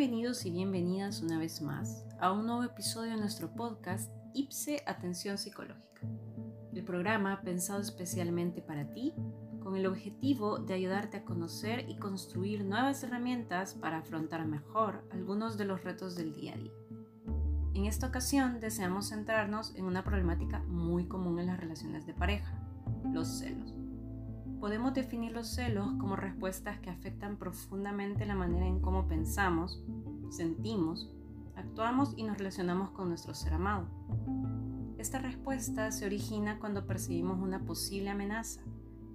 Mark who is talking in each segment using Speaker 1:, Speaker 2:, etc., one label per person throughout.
Speaker 1: Bienvenidos y bienvenidas una vez más a un nuevo episodio de nuestro podcast IPSE Atención Psicológica, el programa pensado especialmente para ti con el objetivo de ayudarte a conocer y construir nuevas herramientas para afrontar mejor algunos de los retos del día a día. En esta ocasión deseamos centrarnos en una problemática muy común en las relaciones de pareja, los celos. Podemos definir los celos como respuestas que afectan profundamente la manera en cómo pensamos, sentimos, actuamos y nos relacionamos con nuestro ser amado. Esta respuesta se origina cuando percibimos una posible amenaza,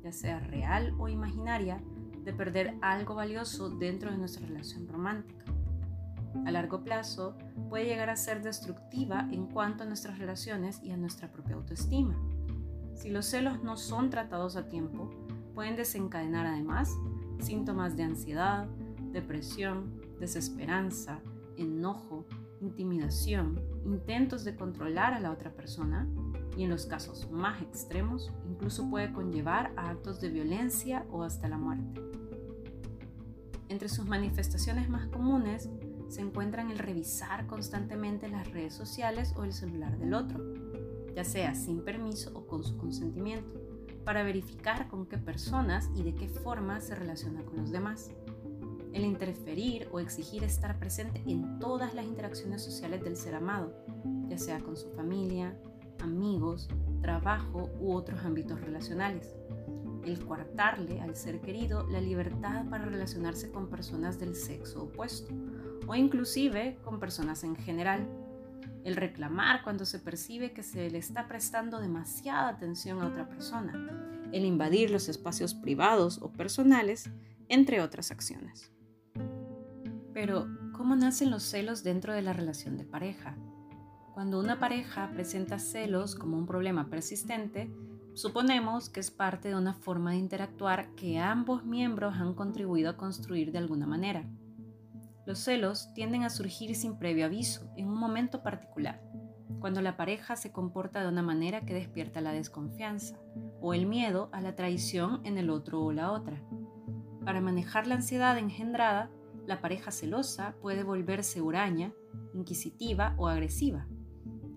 Speaker 1: ya sea real o imaginaria, de perder algo valioso dentro de nuestra relación romántica. A largo plazo puede llegar a ser destructiva en cuanto a nuestras relaciones y a nuestra propia autoestima. Si los celos no son tratados a tiempo, pueden desencadenar además síntomas de ansiedad, depresión, desesperanza, enojo, intimidación, intentos de controlar a la otra persona y en los casos más extremos incluso puede conllevar a actos de violencia o hasta la muerte. Entre sus manifestaciones más comunes se encuentran el revisar constantemente las redes sociales o el celular del otro, ya sea sin permiso o con su consentimiento, para verificar con qué personas y de qué forma se relaciona con los demás. El interferir o exigir estar presente en todas las interacciones sociales del ser amado, ya sea con su familia, amigos, trabajo u otros ámbitos relacionales. El coartarle al ser querido la libertad para relacionarse con personas del sexo opuesto o inclusive con personas en general. El reclamar cuando se percibe que se le está prestando demasiada atención a otra persona. El invadir los espacios privados o personales, entre otras acciones. Pero, ¿cómo nacen los celos dentro de la relación de pareja? Cuando una pareja presenta celos como un problema persistente, suponemos que es parte de una forma de interactuar que ambos miembros han contribuido a construir de alguna manera. Los celos tienden a surgir sin previo aviso, en un momento particular, cuando la pareja se comporta de una manera que despierta la desconfianza o el miedo a la traición en el otro o la otra. Para manejar la ansiedad engendrada, la pareja celosa puede volverse huraña, inquisitiva o agresiva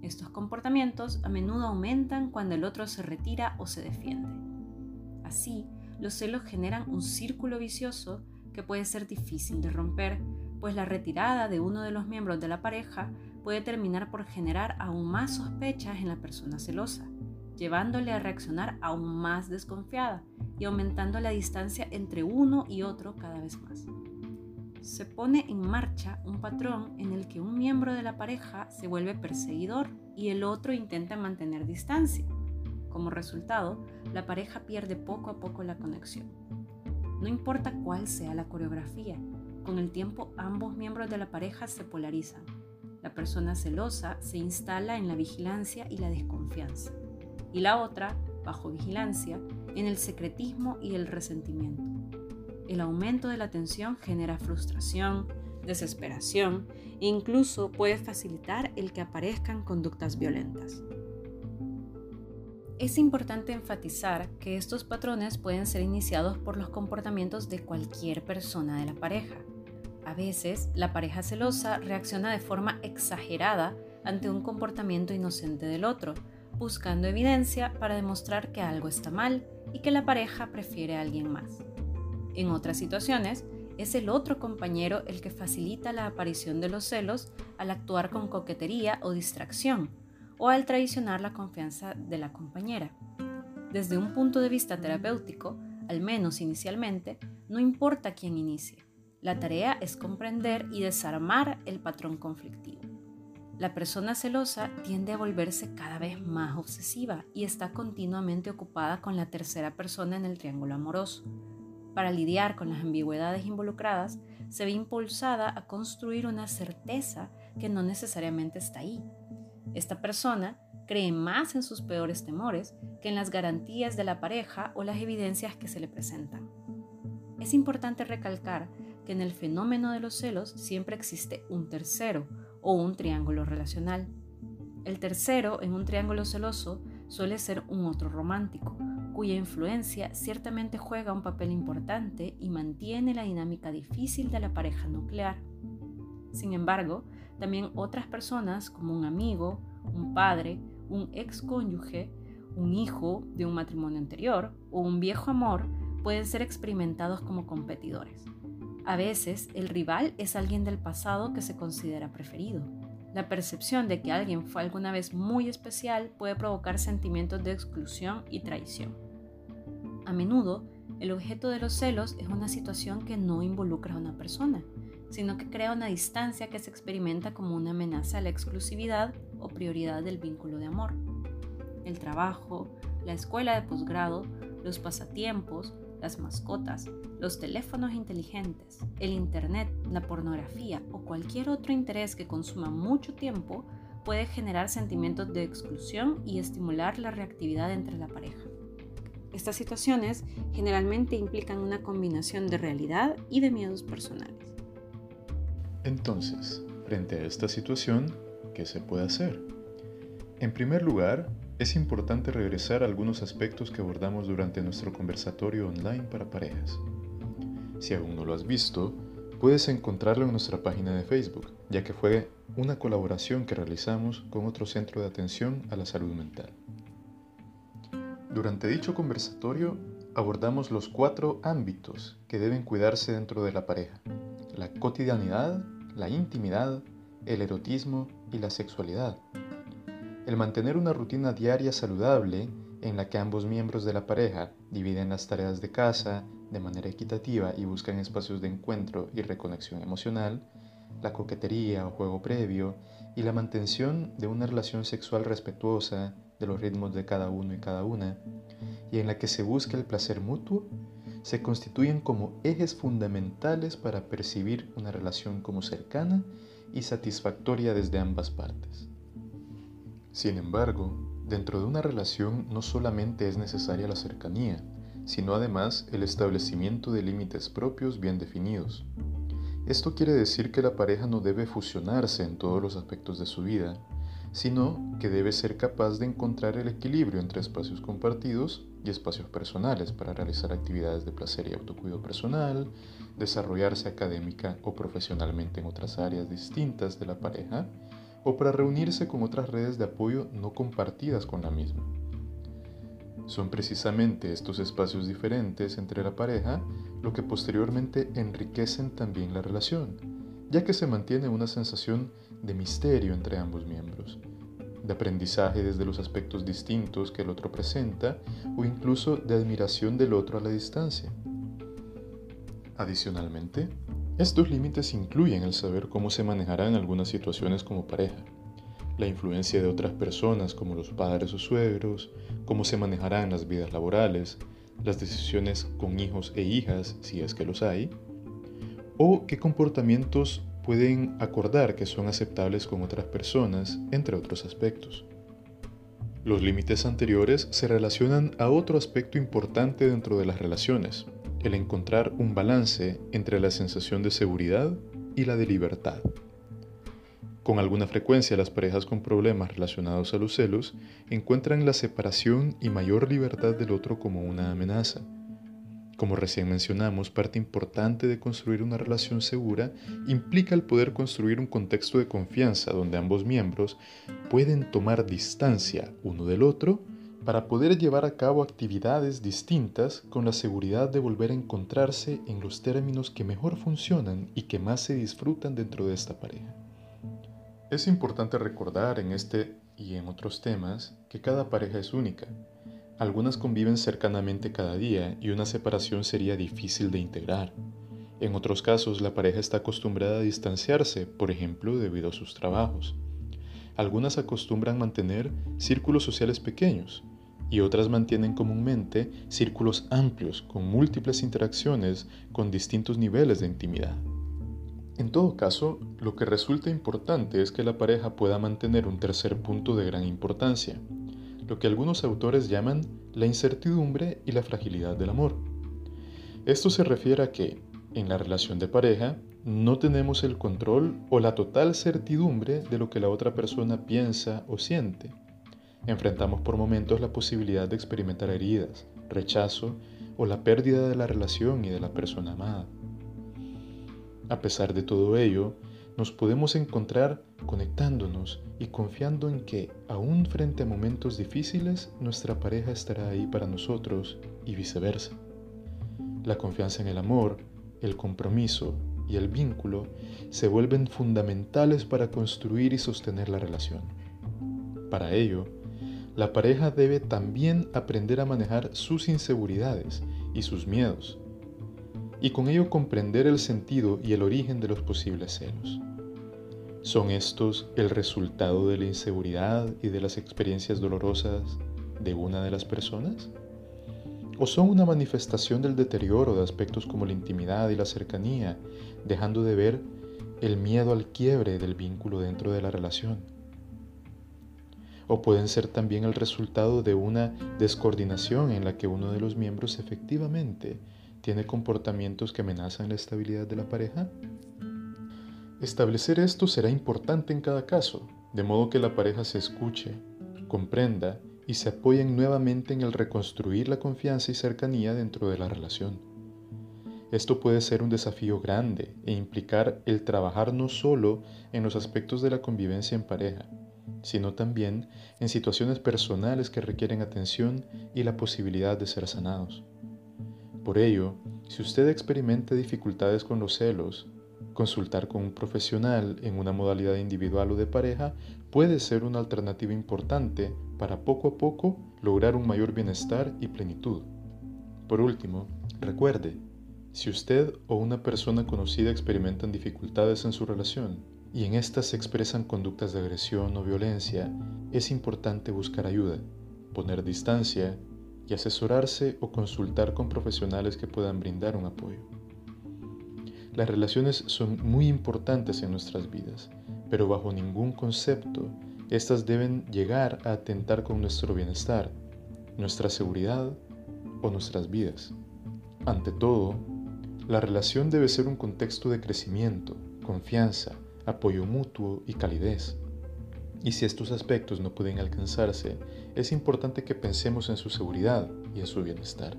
Speaker 1: estos comportamientos a menudo aumentan cuando el otro se retira o se defiende. Así, los celos generan un círculo vicioso que puede ser difícil de romper, pues la retirada de uno de los miembros de la pareja puede terminar por generar aún más sospechas en la persona celosa, llevándole a reaccionar aún más desconfiada y aumentando la distancia entre uno y otro cada vez más se pone en marcha un patrón en el que un miembro de la pareja se vuelve perseguidor y el otro intenta mantener distancia. Como resultado, la pareja pierde poco a poco la conexión. No importa cuál sea la coreografía, con el tiempo ambos miembros de la pareja se polarizan. La persona celosa se instala en la vigilancia y la desconfianza, y la otra, bajo vigilancia, en el secretismo y el resentimiento el aumento de la tensión genera frustración, desesperación e incluso puede facilitar el que aparezcan conductas violentas. Es importante enfatizar que estos patrones pueden ser iniciados por los comportamientos de cualquier persona de la pareja. A veces, la pareja celosa reacciona de forma exagerada ante un comportamiento inocente del otro, buscando evidencia para demostrar que algo está mal y que la pareja prefiere a alguien más. En otras situaciones, es el otro compañero el que facilita la aparición de los celos al actuar con coquetería o distracción, o al traicionar la confianza de la compañera. Desde un punto de vista terapéutico, al menos inicialmente, no importa quién inicie. La tarea es comprender y desarmar el patrón conflictivo. La persona celosa tiende a volverse cada vez más obsesiva y está continuamente ocupada con la tercera persona en el triángulo amoroso para lidiar con las ambigüedades involucradas, se ve impulsada a construir una certeza que no necesariamente está ahí. Esta persona cree más en sus peores temores que en las garantías de la pareja o las evidencias que se le presentan. Es importante recalcar que en el fenómeno de los celos siempre existe un tercero o un triángulo relacional. El tercero en un triángulo celoso suele ser un otro romántico, cuya influencia ciertamente juega un papel importante y mantiene la dinámica difícil de la pareja nuclear. Sin embargo, también otras personas como un amigo, un padre, un ex cónyuge, un hijo de un matrimonio anterior o un viejo amor pueden ser experimentados como competidores. A veces el rival es alguien del pasado que se considera preferido. La percepción de que alguien fue alguna vez muy especial puede provocar sentimientos de exclusión y traición. A menudo, el objeto de los celos es una situación que no involucra a una persona, sino que crea una distancia que se experimenta como una amenaza a la exclusividad o prioridad del vínculo de amor. El trabajo, la escuela de posgrado, los pasatiempos, las mascotas, los teléfonos inteligentes, el Internet, la pornografía o cualquier otro interés que consuma mucho tiempo puede generar sentimientos de exclusión y estimular la reactividad entre la pareja. Estas situaciones generalmente implican una combinación de realidad y de miedos personales.
Speaker 2: Entonces, frente a esta situación, ¿qué se puede hacer? En primer lugar, es importante regresar a algunos aspectos que abordamos durante nuestro conversatorio online para parejas. Si aún no lo has visto, puedes encontrarlo en nuestra página de Facebook, ya que fue una colaboración que realizamos con otro centro de atención a la salud mental. Durante dicho conversatorio abordamos los cuatro ámbitos que deben cuidarse dentro de la pareja. La cotidianidad, la intimidad, el erotismo y la sexualidad el mantener una rutina diaria saludable en la que ambos miembros de la pareja dividen las tareas de casa de manera equitativa y buscan espacios de encuentro y reconexión emocional, la coquetería o juego previo y la mantención de una relación sexual respetuosa de los ritmos de cada uno y cada una, y en la que se busca el placer mutuo, se constituyen como ejes fundamentales para percibir una relación como cercana y satisfactoria desde ambas partes. Sin embargo, dentro de una relación no solamente es necesaria la cercanía, sino además el establecimiento de límites propios bien definidos. Esto quiere decir que la pareja no debe fusionarse en todos los aspectos de su vida, sino que debe ser capaz de encontrar el equilibrio entre espacios compartidos y espacios personales para realizar actividades de placer y autocuido personal, desarrollarse académica o profesionalmente en otras áreas distintas de la pareja, o para reunirse con otras redes de apoyo no compartidas con la misma. Son precisamente estos espacios diferentes entre la pareja lo que posteriormente enriquecen también la relación, ya que se mantiene una sensación de misterio entre ambos miembros, de aprendizaje desde los aspectos distintos que el otro presenta o incluso de admiración del otro a la distancia. Adicionalmente, estos límites incluyen el saber cómo se manejarán algunas situaciones como pareja, la influencia de otras personas como los padres o suegros, cómo se manejarán las vidas laborales, las decisiones con hijos e hijas, si es que los hay, o qué comportamientos pueden acordar que son aceptables con otras personas, entre otros aspectos. Los límites anteriores se relacionan a otro aspecto importante dentro de las relaciones, el encontrar un balance entre la sensación de seguridad y la de libertad. Con alguna frecuencia las parejas con problemas relacionados a los celos encuentran la separación y mayor libertad del otro como una amenaza. Como recién mencionamos, parte importante de construir una relación segura implica el poder construir un contexto de confianza donde ambos miembros pueden tomar distancia uno del otro para poder llevar a cabo actividades distintas con la seguridad de volver a encontrarse en los términos que mejor funcionan y que más se disfrutan dentro de esta pareja. Es importante recordar en este y en otros temas que cada pareja es única. Algunas conviven cercanamente cada día y una separación sería difícil de integrar. En otros casos, la pareja está acostumbrada a distanciarse, por ejemplo, debido a sus trabajos. Algunas acostumbran mantener círculos sociales pequeños y otras mantienen comúnmente círculos amplios con múltiples interacciones con distintos niveles de intimidad. En todo caso, lo que resulta importante es que la pareja pueda mantener un tercer punto de gran importancia, lo que algunos autores llaman la incertidumbre y la fragilidad del amor. Esto se refiere a que, en la relación de pareja, no tenemos el control o la total certidumbre de lo que la otra persona piensa o siente. Enfrentamos por momentos la posibilidad de experimentar heridas, rechazo o la pérdida de la relación y de la persona amada. A pesar de todo ello, nos podemos encontrar conectándonos y confiando en que, aún frente a momentos difíciles, nuestra pareja estará ahí para nosotros y viceversa. La confianza en el amor, el compromiso y el vínculo se vuelven fundamentales para construir y sostener la relación. Para ello, la pareja debe también aprender a manejar sus inseguridades y sus miedos, y con ello comprender el sentido y el origen de los posibles celos. ¿Son estos el resultado de la inseguridad y de las experiencias dolorosas de una de las personas? ¿O son una manifestación del deterioro de aspectos como la intimidad y la cercanía, dejando de ver el miedo al quiebre del vínculo dentro de la relación? ¿O pueden ser también el resultado de una descoordinación en la que uno de los miembros efectivamente tiene comportamientos que amenazan la estabilidad de la pareja? Establecer esto será importante en cada caso, de modo que la pareja se escuche, comprenda y se apoyen nuevamente en el reconstruir la confianza y cercanía dentro de la relación. Esto puede ser un desafío grande e implicar el trabajar no solo en los aspectos de la convivencia en pareja, sino también en situaciones personales que requieren atención y la posibilidad de ser sanados. Por ello, si usted experimenta dificultades con los celos, consultar con un profesional en una modalidad individual o de pareja puede ser una alternativa importante para poco a poco lograr un mayor bienestar y plenitud. Por último, recuerde, si usted o una persona conocida experimentan dificultades en su relación y en estas se expresan conductas de agresión o violencia, es importante buscar ayuda, poner distancia y asesorarse o consultar con profesionales que puedan brindar un apoyo. Las relaciones son muy importantes en nuestras vidas, pero bajo ningún concepto estas deben llegar a atentar con nuestro bienestar, nuestra seguridad o nuestras vidas. Ante todo, la relación debe ser un contexto de crecimiento, confianza, apoyo mutuo y calidez. Y si estos aspectos no pueden alcanzarse, es importante que pensemos en su seguridad y en su bienestar.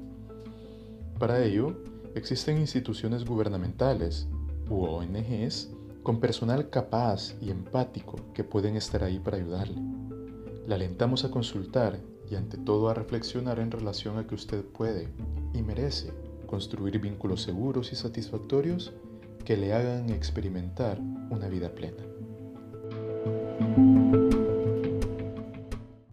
Speaker 2: Para ello, existen instituciones gubernamentales u ONGs con personal capaz y empático que pueden estar ahí para ayudarle. Le alentamos a consultar y ante todo a reflexionar en relación a que usted puede y merece construir vínculos seguros y satisfactorios que le hagan experimentar una vida plena.